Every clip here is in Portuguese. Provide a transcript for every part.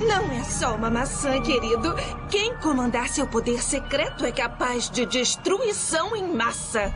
Não é só uma maçã, querido. Quem comandar seu poder secreto é capaz de destruição em massa.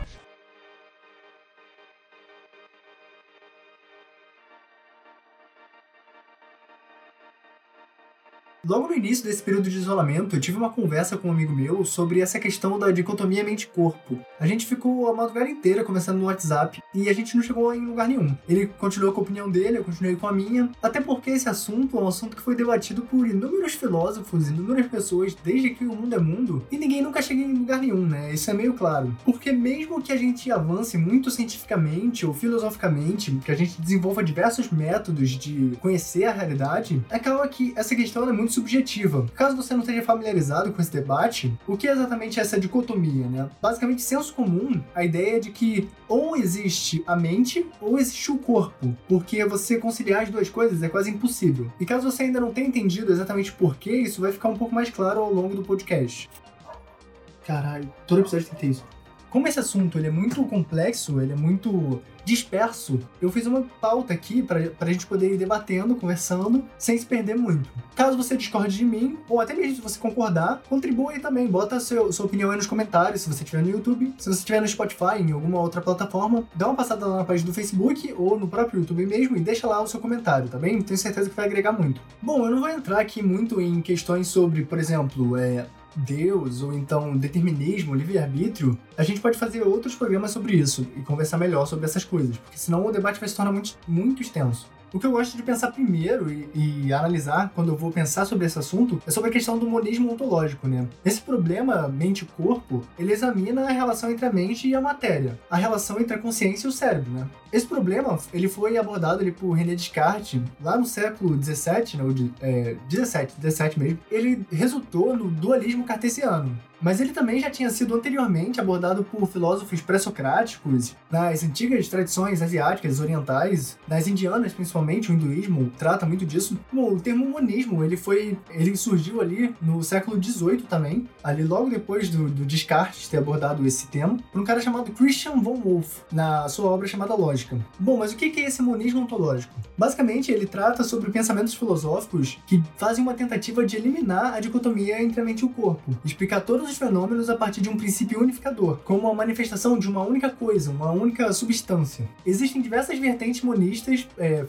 Logo no início desse período de isolamento, eu tive uma conversa com um amigo meu sobre essa questão da dicotomia mente-corpo. A gente ficou a madrugada inteira conversando no WhatsApp e a gente não chegou em lugar nenhum. Ele continuou com a opinião dele, eu continuei com a minha, até porque esse assunto é um assunto que foi debatido por inúmeros filósofos, inúmeras pessoas, desde que o mundo é mundo, e ninguém nunca chega em lugar nenhum, né? Isso é meio claro. Porque mesmo que a gente avance muito cientificamente ou filosoficamente, que a gente desenvolva diversos métodos de conhecer a realidade, acaba que essa questão é muito subjetiva. Caso você não esteja familiarizado com esse debate, o que é exatamente essa dicotomia, né? Basicamente, senso comum, a ideia é de que ou existe a mente ou existe o corpo, porque você conciliar as duas coisas é quase impossível. E caso você ainda não tenha entendido exatamente por que, isso vai ficar um pouco mais claro ao longo do podcast. Caralho, todo episódio tem que ter isso. Como esse assunto ele é muito complexo, ele é muito disperso, eu fiz uma pauta aqui para a gente poder ir debatendo, conversando, sem se perder muito. Caso você discorde de mim, ou até mesmo se você concordar, contribua aí também. Bota seu, sua opinião aí nos comentários, se você estiver no YouTube. Se você estiver no Spotify, em alguma outra plataforma, dá uma passada lá na página do Facebook ou no próprio YouTube mesmo e deixa lá o seu comentário, tá bem? Tenho certeza que vai agregar muito. Bom, eu não vou entrar aqui muito em questões sobre, por exemplo, é, Deus ou então determinismo, livre-arbítrio, a gente pode fazer outros programas sobre isso e conversar melhor sobre essas coisas, porque senão o debate vai se tornar muito, muito extenso. O que eu gosto de pensar primeiro e, e, analisar quando eu vou pensar sobre esse assunto é sobre a questão do monismo ontológico, né? Esse problema mente-corpo, ele examina a relação entre a mente e a matéria, a relação entre a consciência e o cérebro, né? Esse problema, ele foi abordado ali por René Descartes lá no século 17, né, é, 17, 17 mesmo. Ele resultou no dualismo cartesiano, mas ele também já tinha sido anteriormente abordado por filósofos pré-socráticos nas antigas tradições asiáticas, orientais, nas indianas principalmente, o hinduísmo trata muito disso. Bom, o termo monismo, ele foi, ele surgiu ali no século XVIII também, ali logo depois do, do Descartes ter abordado esse tema, por um cara chamado Christian von Wolff, na sua obra chamada Lógica. Bom, mas o que é esse monismo ontológico? Basicamente, ele trata sobre pensamentos filosóficos que fazem uma tentativa de eliminar a dicotomia entre a mente e o corpo, explicar todos os fenômenos a partir de um princípio unificador, como a manifestação de uma única coisa, uma única substância. Existem diversas vertentes monistas, é,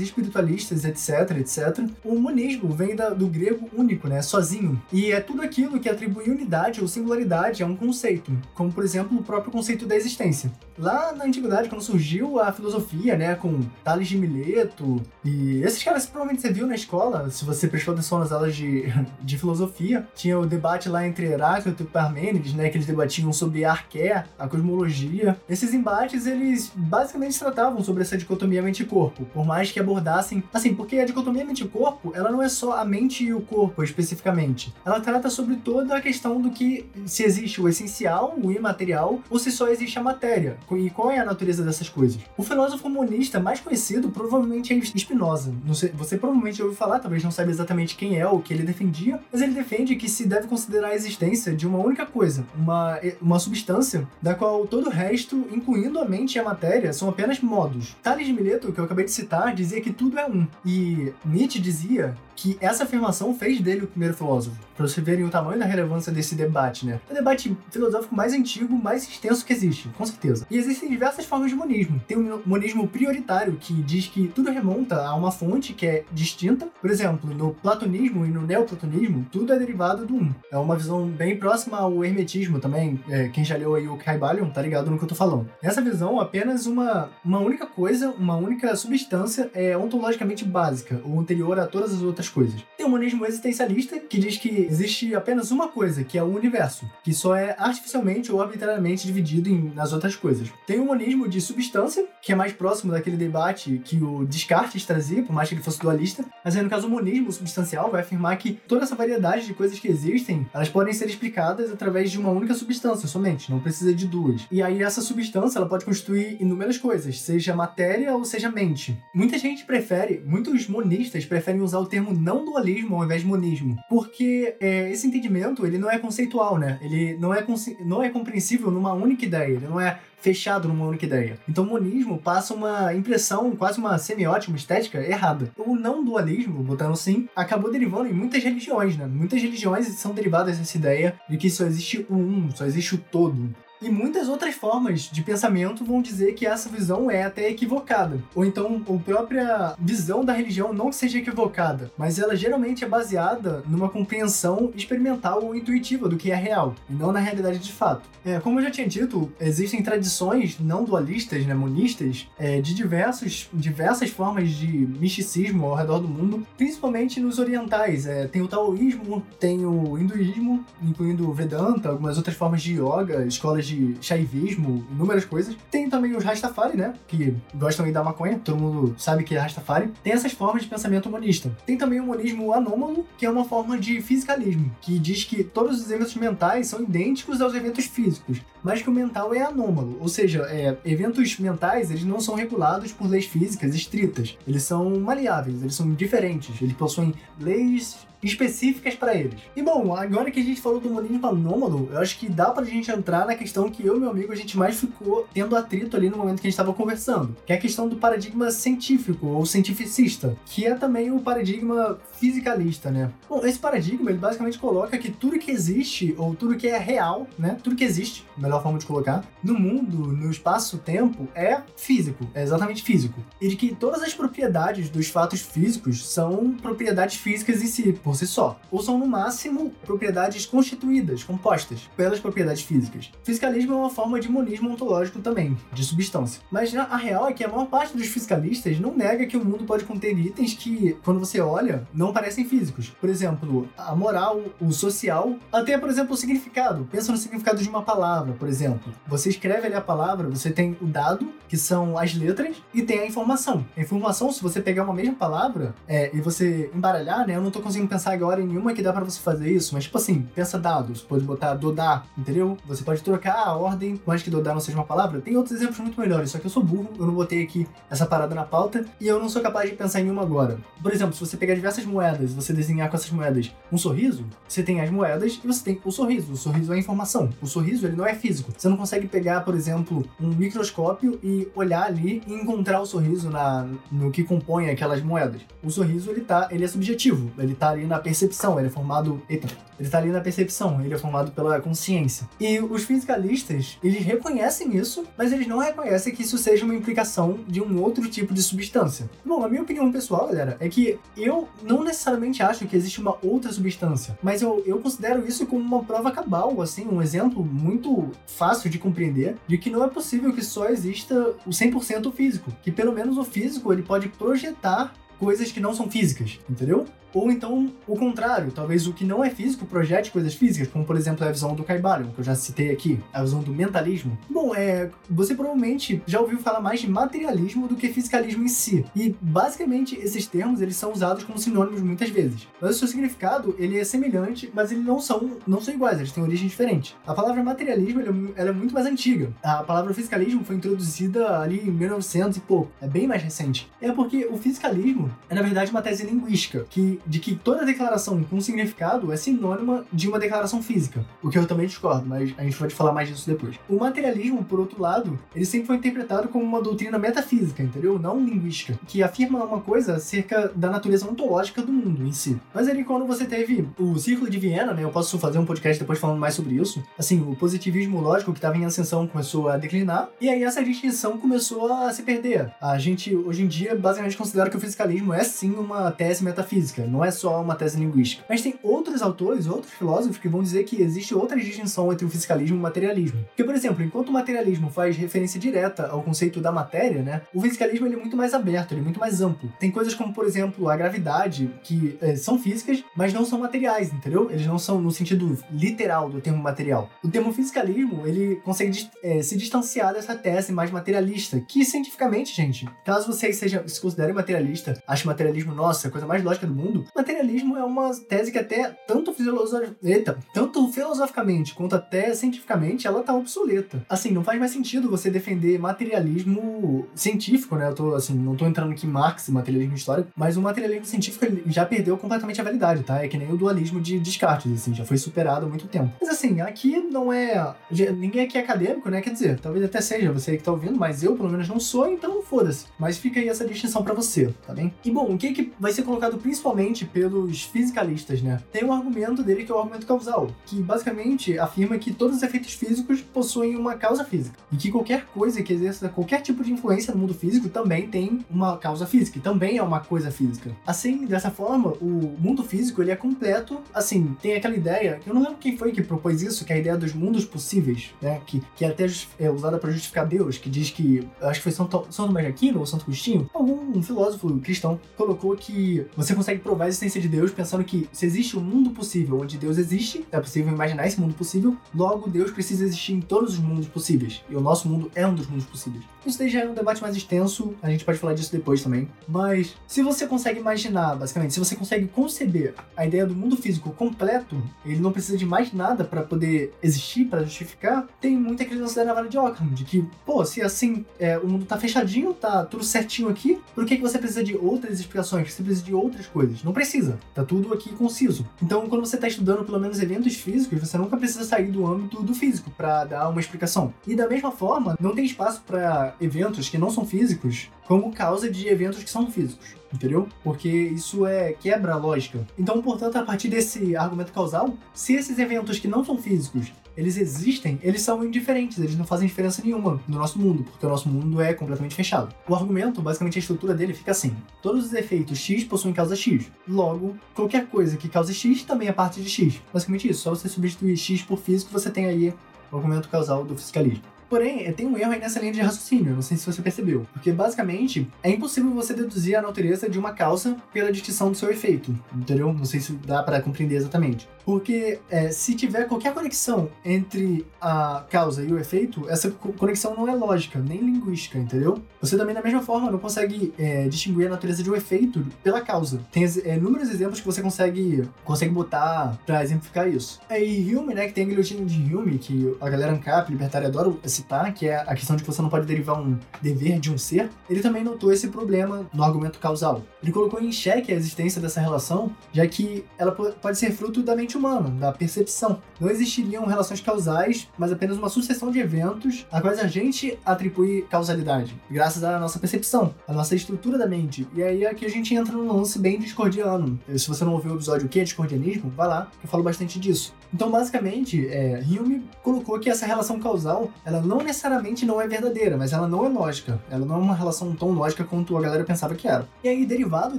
espiritualistas, etc, etc. O monismo vem da, do grego único, né, sozinho, e é tudo aquilo que atribui unidade ou singularidade a um conceito, como por exemplo o próprio conceito da existência. Lá na antiguidade, quando surgiu a filosofia, né, com Tales de Mileto, e esses caras provavelmente você viu na escola, se você prestou atenção nas aulas de, de filosofia, tinha o debate lá entre Heráclito e Parmênides, né, que eles debatiam sobre a arqué, a cosmologia. Esses embates, eles basicamente tratavam sobre essa dicotomia mente-corpo, por mais que abordassem, assim, porque a dicotomia mente-corpo, ela não é só a mente e o corpo especificamente. Ela trata sobre toda a questão do que se existe o essencial, o imaterial, ou se só existe a matéria, e qual é a natureza dessas coisas. O filósofo monista mais conhecido provavelmente é Spinoza. Sei, você provavelmente ouviu falar, talvez não saiba exatamente quem é ou o que ele defendia, mas ele defende que se deve considerar a existência existência de uma única coisa, uma, uma substância da qual todo o resto, incluindo a mente e a matéria, são apenas modos. Tales de Mileto, que eu acabei de citar, dizia que tudo é um. E Nietzsche dizia que essa afirmação fez dele o primeiro filósofo. Para vocês verem o tamanho da relevância desse debate, né? É o debate filosófico mais antigo, mais extenso que existe, com certeza. E existem diversas formas de monismo. Tem o monismo prioritário, que diz que tudo remonta a uma fonte que é distinta. Por exemplo, no platonismo e no neoplatonismo, tudo é derivado do um. É uma visão bem próxima ao hermetismo também. É, quem já leu aí o Caibalion tá ligado no que eu tô falando. Nessa visão, apenas uma, uma única coisa, uma única substância é ontologicamente básica, ou anterior a todas as outras coisas. Tem o monismo existencialista, que diz que existe apenas uma coisa, que é o universo, que só é artificialmente ou arbitrariamente dividido em, nas outras coisas. Tem o monismo de substância, que é mais próximo daquele debate que o Descartes trazia, por mais que ele fosse dualista, mas aí no caso o monismo substancial vai afirmar que toda essa variedade de coisas que existem, elas podem ser explicadas através de uma única substância somente, não precisa de duas. E aí essa substância ela pode constituir inúmeras coisas, seja matéria ou seja mente. Muita gente prefere, muitos monistas preferem usar o termo não dualismo ao invés de monismo, porque é, esse entendimento ele não é conceitual, né? Ele não é, não é compreensível numa única ideia, ele não é fechado numa única ideia. Então monismo passa uma impressão, quase uma semiótica, uma estética errada. O não dualismo, botando assim, acabou derivando em muitas religiões, né? Muitas religiões são derivadas dessa ideia de que só existe o um, só existe o todo. E muitas outras formas de pensamento vão dizer que essa visão é até equivocada. Ou então a própria visão da religião não que seja equivocada, mas ela geralmente é baseada numa compreensão experimental ou intuitiva do que é real, e não na realidade de fato. É, como eu já tinha dito, existem tradições não dualistas, né, monistas, é, de diversos, diversas formas de misticismo ao redor do mundo, principalmente nos orientais. É, tem o taoísmo, tem o hinduísmo, incluindo o Vedanta, algumas outras formas de yoga, escolas de de shaivismo, inúmeras coisas. Tem também os Rastafari, né? Que gostam aí da maconha, todo mundo sabe que é Rastafari. Tem essas formas de pensamento humanista. Tem também o humanismo anômalo, que é uma forma de fisicalismo, que diz que todos os eventos mentais são idênticos aos eventos físicos, mas que o mental é anômalo, ou seja, é, eventos mentais eles não são regulados por leis físicas estritas, eles são maleáveis, eles são diferentes, eles possuem leis específicas para eles. E bom, agora que a gente falou do monismo anômalo, eu acho que dá pra gente entrar na questão que eu e meu amigo a gente mais ficou tendo atrito ali no momento que a gente estava conversando, que é a questão do paradigma científico ou cientificista, que é também o paradigma fisicalista, né? Bom, esse paradigma ele basicamente coloca que tudo que existe ou tudo que é real, né? Tudo que existe, melhor forma de colocar, no mundo, no espaço-tempo é físico, é exatamente físico. E de que todas as propriedades dos fatos físicos são propriedades físicas em si, por si só, ou são no máximo propriedades constituídas, compostas pelas propriedades físicas. Fisicalismo é uma forma de monismo ontológico também, de substância. Mas a real é que a maior parte dos fiscalistas não nega que o mundo pode conter itens que, quando você olha, não parecem físicos. Por exemplo, a moral, o social, até, por exemplo, o significado. Pensa no significado de uma palavra, por exemplo. Você escreve ali a palavra, você tem o dado, que são as letras, e tem a informação. A informação, se você pegar uma mesma palavra é, e você embaralhar, né? Eu não tô conseguindo pensar pensar agora em nenhuma que dá para você fazer isso, mas tipo assim, pensa dados, pode botar dodar, entendeu? Você pode trocar a ordem, mais que dodar não seja uma palavra. Tem outros exemplos muito melhores, só que eu sou burro, eu não botei aqui essa parada na pauta e eu não sou capaz de pensar em nenhuma agora. Por exemplo, se você pegar diversas moedas, você desenhar com essas moedas um sorriso, você tem as moedas e você tem o sorriso. O sorriso é informação. O sorriso ele não é físico. Você não consegue pegar, por exemplo, um microscópio e olhar ali e encontrar o sorriso na, no que compõe aquelas moedas. O sorriso ele tá, ele é subjetivo, ele tá ali na percepção, ele é formado. Eita, ele tá ali na percepção, ele é formado pela consciência. E os fisicalistas, eles reconhecem isso, mas eles não reconhecem que isso seja uma implicação de um outro tipo de substância. Bom, a minha opinião pessoal, galera, é que eu não necessariamente acho que existe uma outra substância, mas eu, eu considero isso como uma prova cabal, assim, um exemplo muito fácil de compreender de que não é possível que só exista o 100% físico, que pelo menos o físico ele pode projetar coisas que não são físicas, entendeu? Ou então o contrário, talvez o que não é físico projete coisas físicas, como por exemplo a visão do Caibalion, que eu já citei aqui, a visão do mentalismo. Bom, é, você provavelmente já ouviu falar mais de materialismo do que fisicalismo em si. E basicamente esses termos eles são usados como sinônimos muitas vezes. Mas o seu significado ele é semelhante, mas eles não são não são iguais, eles têm origem diferente. A palavra materialismo ela, ela é muito mais antiga. A palavra fisicalismo foi introduzida ali em 1900 e pouco. É bem mais recente. É porque o fisicalismo é na verdade uma tese linguística que de que toda declaração com significado é sinônima de uma declaração física, o que eu também discordo, mas a gente pode falar mais disso depois. O materialismo, por outro lado, ele sempre foi interpretado como uma doutrina metafísica, entendeu? Não linguística, que afirma uma coisa acerca da natureza ontológica do mundo em si. Mas ali quando você teve o Círculo de Viena, né, eu posso fazer um podcast depois falando mais sobre isso, assim, o positivismo lógico que estava em ascensão começou a declinar, e aí essa distinção começou a se perder. A gente, hoje em dia, basicamente considera que o fisicalismo é sim uma tese metafísica, não é só uma tese linguística. Mas tem outros autores, outros filósofos que vão dizer que existe outra distinção entre o fisicalismo e o materialismo. Porque, por exemplo, enquanto o materialismo faz referência direta ao conceito da matéria, né, o fisicalismo ele é muito mais aberto, ele é muito mais amplo. Tem coisas como, por exemplo, a gravidade, que é, são físicas, mas não são materiais, entendeu? Eles não são no sentido literal do termo material. O termo fisicalismo, ele consegue é, se distanciar dessa tese mais materialista, que cientificamente, gente, caso vocês sejam, se considerem materialista, achem materialismo, nossa, a coisa mais lógica do mundo, materialismo é uma tese que até tanto, filosof... Eita, tanto filosoficamente quanto até cientificamente ela tá obsoleta. Assim, não faz mais sentido você defender materialismo científico, né? Eu tô, assim, não tô entrando aqui em Marx, materialismo histórico, mas o materialismo científico já perdeu completamente a validade, tá? É que nem o dualismo de Descartes, assim, já foi superado há muito tempo. Mas assim, aqui não é. Ninguém aqui é acadêmico, né? Quer dizer, talvez até seja você que tá ouvindo, mas eu, pelo menos, não sou, então foda-se. Mas fica aí essa distinção para você, tá bem? E bom, o que, que vai ser colocado principalmente pelos fisicalistas, né? Tem um argumento dele que é o argumento causal, que basicamente afirma que todos os efeitos físicos possuem uma causa física. E que qualquer coisa que exerça qualquer tipo de influência no mundo físico também tem uma causa física, e também é uma coisa física. Assim, dessa forma, o mundo físico ele é completo. Assim, tem aquela ideia, eu não lembro quem foi que propôs isso, que é a ideia dos mundos possíveis, né? Que, que é até é usada para justificar Deus, que diz que, acho que foi São, São Tomás de Aquino ou Santo Agostinho, algum um filósofo cristão colocou que você consegue provar a existência de Deus pensando que se existe um mundo possível onde Deus existe, é possível imaginar esse mundo possível, logo Deus precisa existir em todos os mundos possíveis. E o nosso mundo é um dos mundos possíveis. Isso daí já é um debate mais extenso, a gente pode falar disso depois também. Mas se você consegue imaginar, basicamente, se você consegue conceber a ideia do mundo físico completo, ele não precisa de mais nada para poder existir, para justificar, tem muita aquele lance da navalha de Ockham, de que, pô, se assim é, o mundo tá fechadinho, tá tudo certinho aqui, por que, que você precisa de outras explicações? Você precisa de outras coisas? Não precisa. Tá tudo aqui conciso. Então, quando você tá estudando pelo menos eventos físicos, você nunca precisa sair do âmbito do físico para dar uma explicação. E da mesma forma, não tem espaço para eventos que não são físicos como causa de eventos que são físicos, entendeu? Porque isso é quebra a lógica. Então, portanto, a partir desse argumento causal, se esses eventos que não são físicos eles existem, eles são indiferentes, eles não fazem diferença nenhuma no nosso mundo, porque o nosso mundo é completamente fechado. O argumento, basicamente a estrutura dele fica assim: todos os efeitos X possuem causa X. Logo, qualquer coisa que cause X também é parte de X. Basicamente isso, só você substituir X por físico, você tem aí o argumento causal do fisicalismo. Porém, é, tem um erro aí nessa linha de raciocínio, não sei se você percebeu. Porque basicamente é impossível você deduzir a natureza de uma causa pela distinção do seu efeito, entendeu? Não sei se dá para compreender exatamente. Porque é, se tiver qualquer conexão entre a causa e o efeito, essa conexão não é lógica, nem linguística, entendeu? Você também, da mesma forma, não consegue é, distinguir a natureza de um efeito pela causa. Tem é, inúmeros exemplos que você consegue, consegue botar pra exemplificar isso. Aí, Hume, né, que tem a guilhotina de Hume, que a galera ANCAP, libertária, adora citar, que é a questão de que você não pode derivar um dever de um ser, ele também notou esse problema no argumento causal. Ele colocou em xeque a existência dessa relação, já que ela pode ser fruto da mente humana, da percepção. Não existiriam relações causais, mas apenas uma sucessão de eventos a quais a gente atribui causalidade, graças à nossa percepção, à nossa estrutura da mente. E aí aqui a gente entra num lance bem discordiano. Se você não ouviu o episódio O que é discordianismo, vai lá, eu falo bastante disso. Então, basicamente, é, Hume colocou que essa relação causal, ela não necessariamente não é verdadeira, mas ela não é lógica. Ela não é uma relação tão lógica quanto a galera pensava que era. E aí, derivado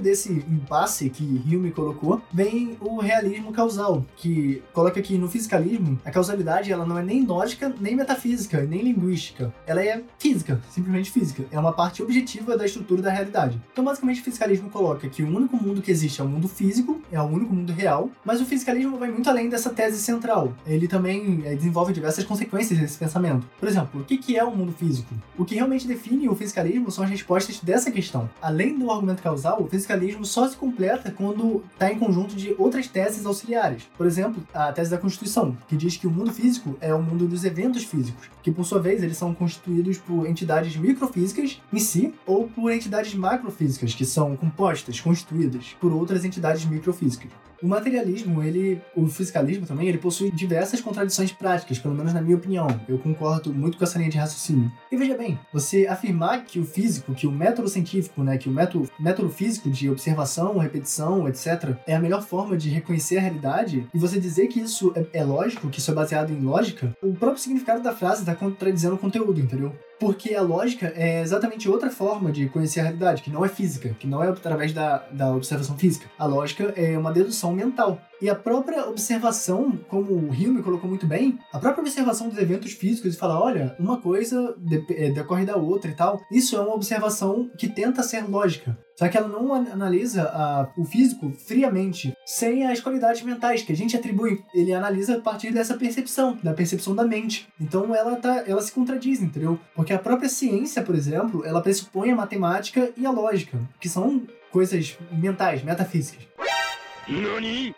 desse impasse que Hume colocou, vem o realismo causal, que coloca que no fisicalismo, a causalidade ela não é nem lógica, nem metafísica, nem linguística. Ela é física, simplesmente física. É uma parte objetiva da estrutura da realidade. Então, basicamente, o fisicalismo coloca que o único mundo que existe é o mundo físico, é o único mundo real, mas o fisicalismo vai muito além dessa tese central. Ele também é, desenvolve diversas consequências desse pensamento. Por exemplo, o que é o mundo físico? O que realmente define o fisicalismo são as respostas dessa questão. Além do argumento causal, o fisicalismo só se completa quando está em conjunto de outras teses auxiliares. Por exemplo, a tese da Constituição, que diz que o mundo físico é o mundo dos eventos físicos, que por sua vez eles são constituídos por entidades microfísicas em si ou por entidades macrofísicas, que são compostas, constituídas por outras entidades microfísicas. O materialismo, ele, o fisicalismo também, ele possui diversas contradições práticas, pelo menos na minha opinião. Eu concordo muito com essa linha de raciocínio. E veja bem, você afirmar que o físico, que o método científico, né, que o método, método físico de observação, repetição, etc., é a melhor forma de reconhecer a realidade, e você dizer que isso é, é lógico, que isso é baseado em lógica, o próprio significado da frase está contradizendo o conteúdo, entendeu? Porque a lógica é exatamente outra forma de conhecer a realidade, que não é física, que não é através da, da observação física. A lógica é uma dedução mental. E a própria observação, como o Hume colocou muito bem, a própria observação dos eventos físicos e falar, olha, uma coisa é, decorre da outra e tal, isso é uma observação que tenta ser lógica. Só que ela não analisa a, o físico friamente, sem as qualidades mentais que a gente atribui. Ele analisa a partir dessa percepção, da percepção da mente. Então ela, tá, ela se contradiz, entendeu? Porque a própria ciência, por exemplo, ela pressupõe a matemática e a lógica, que são coisas mentais, metafísicas.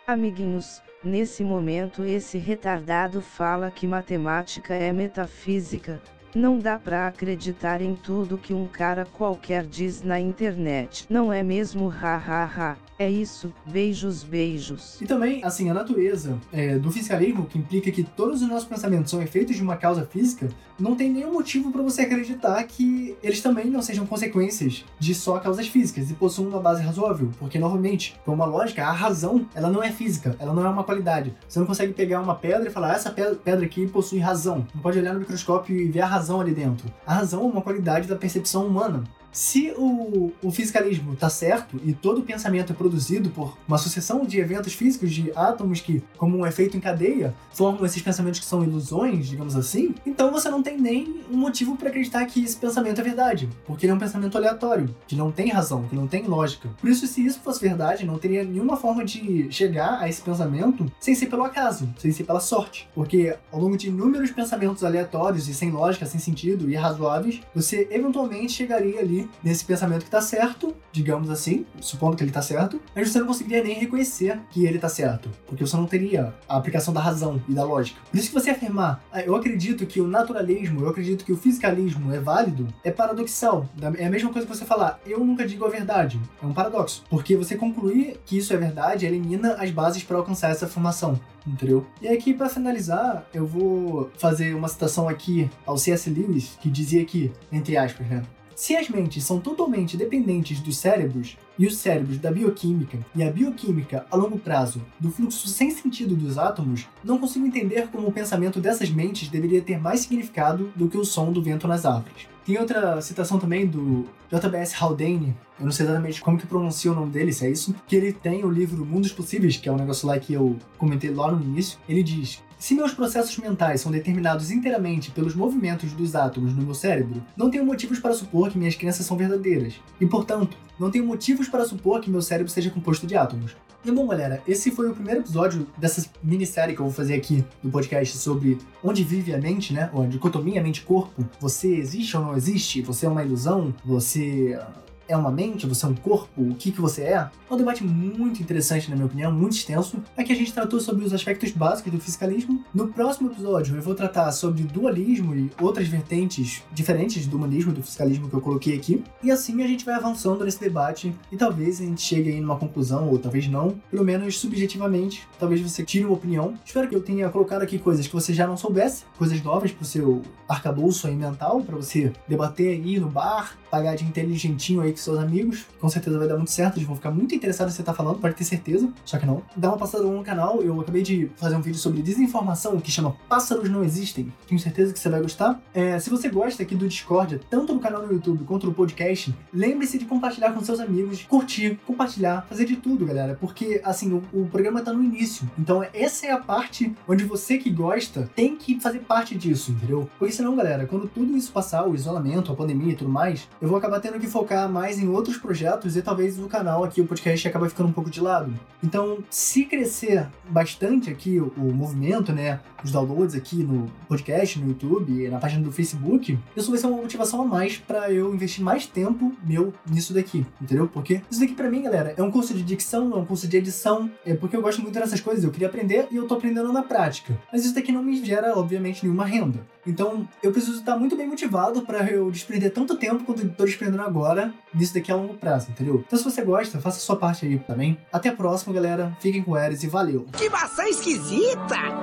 Amiguinhos, nesse momento esse retardado fala que matemática é metafísica, não dá pra acreditar em tudo que um cara qualquer diz na internet. Não é mesmo? Hahaha. É isso, beijos, beijos. E também, assim, a natureza é, do fiscalismo, que implica que todos os nossos pensamentos são efeitos de uma causa física, não tem nenhum motivo para você acreditar que eles também não sejam consequências de só causas físicas e possuam uma base razoável. Porque, novamente, por uma lógica, a razão, ela não é física, ela não é uma qualidade. Você não consegue pegar uma pedra e falar, essa pedra aqui possui razão. Não pode olhar no microscópio e ver a razão ali dentro. A razão é uma qualidade da percepção humana. Se o, o fisicalismo está certo e todo pensamento é produzido por uma sucessão de eventos físicos, de átomos que, como um efeito em cadeia, formam esses pensamentos que são ilusões, digamos assim, então você não tem nem um motivo para acreditar que esse pensamento é verdade, porque ele é um pensamento aleatório, que não tem razão, que não tem lógica. Por isso, se isso fosse verdade, não teria nenhuma forma de chegar a esse pensamento sem ser pelo acaso, sem ser pela sorte. Porque ao longo de inúmeros pensamentos aleatórios e sem lógica, sem sentido e irrazoáveis, você eventualmente chegaria ali nesse pensamento que tá certo, digamos assim, supondo que ele tá certo, mas você não conseguiria nem reconhecer que ele tá certo, porque você não teria a aplicação da razão e da lógica. Por isso que você afirmar, ah, eu acredito que o naturalismo, eu acredito que o fisicalismo é válido, é paradoxal. É a mesma coisa que você falar, eu nunca digo a verdade. É um paradoxo, porque você concluir que isso é verdade elimina as bases para alcançar essa afirmação entendeu? E aqui, para finalizar, eu vou fazer uma citação aqui ao C.S. Lewis, que dizia que, entre aspas, né? Se as mentes são totalmente dependentes dos cérebros, e os cérebros da bioquímica, e a bioquímica a longo prazo do fluxo sem sentido dos átomos, não consigo entender como o pensamento dessas mentes deveria ter mais significado do que o som do vento nas árvores. Tem outra citação também do JBS Haldane, eu não sei exatamente como que pronuncia o nome dele, se é isso, que ele tem o livro Mundos Possíveis, que é um negócio lá que eu comentei lá no início. Ele diz: se meus processos mentais são determinados inteiramente pelos movimentos dos átomos no meu cérebro, não tenho motivos para supor que minhas crenças são verdadeiras. E, portanto, não tenho motivos para supor que meu cérebro seja composto de átomos. E bom, galera, esse foi o primeiro episódio dessa minissérie que eu vou fazer aqui no podcast sobre onde vive a mente, né? Ou a dicotomia mente-corpo. Você existe ou não existe? Você é uma ilusão? Você é uma mente, você é um corpo, o que, que você é? É um debate muito interessante, na minha opinião, muito extenso. Aqui a gente tratou sobre os aspectos básicos do fiscalismo. No próximo episódio eu vou tratar sobre dualismo e outras vertentes diferentes do humanismo e do fiscalismo que eu coloquei aqui. E assim a gente vai avançando nesse debate e talvez a gente chegue aí numa conclusão, ou talvez não, pelo menos subjetivamente, talvez você tire uma opinião. Espero que eu tenha colocado aqui coisas que você já não soubesse, coisas novas pro seu arcabouço aí mental, para você debater aí no bar, pagar de inteligentinho aí com seus amigos. Com certeza vai dar muito certo, eles vão ficar muito interessados em você tá falando, pode ter certeza. Só que não. Dá uma passada no canal, eu acabei de fazer um vídeo sobre desinformação que chama Pássaros Não Existem. Tenho certeza que você vai gostar. É, se você gosta aqui do Discord, tanto no canal no YouTube quanto no podcast, lembre-se de compartilhar com seus amigos, curtir, compartilhar, fazer de tudo, galera. Porque, assim, o, o programa tá no início. Então, essa é a parte onde você que gosta tem que fazer parte disso, entendeu? Porque senão, galera, quando tudo isso passar, o isolamento, a pandemia e tudo mais, eu vou acabar tendo que focar mais em outros projetos e talvez o canal aqui, o podcast, acabe ficando um pouco de lado. Então, se crescer bastante aqui o, o movimento, né, os downloads aqui no podcast, no YouTube, na página do Facebook, isso vai ser uma motivação a mais para eu investir mais tempo meu nisso daqui, entendeu? Porque isso daqui para mim, galera, é um curso de dicção, é um curso de edição, é porque eu gosto muito dessas coisas, eu queria aprender e eu tô aprendendo na prática. Mas isso daqui não me gera, obviamente, nenhuma renda. Então, eu preciso estar muito bem motivado para eu desprender tanto tempo quanto tô desprendendo agora nisso daqui a longo prazo, entendeu? Então, se você gosta, faça a sua parte aí também. Até a próxima, galera. Fiquem com o Eres e valeu! Que maçã esquisita!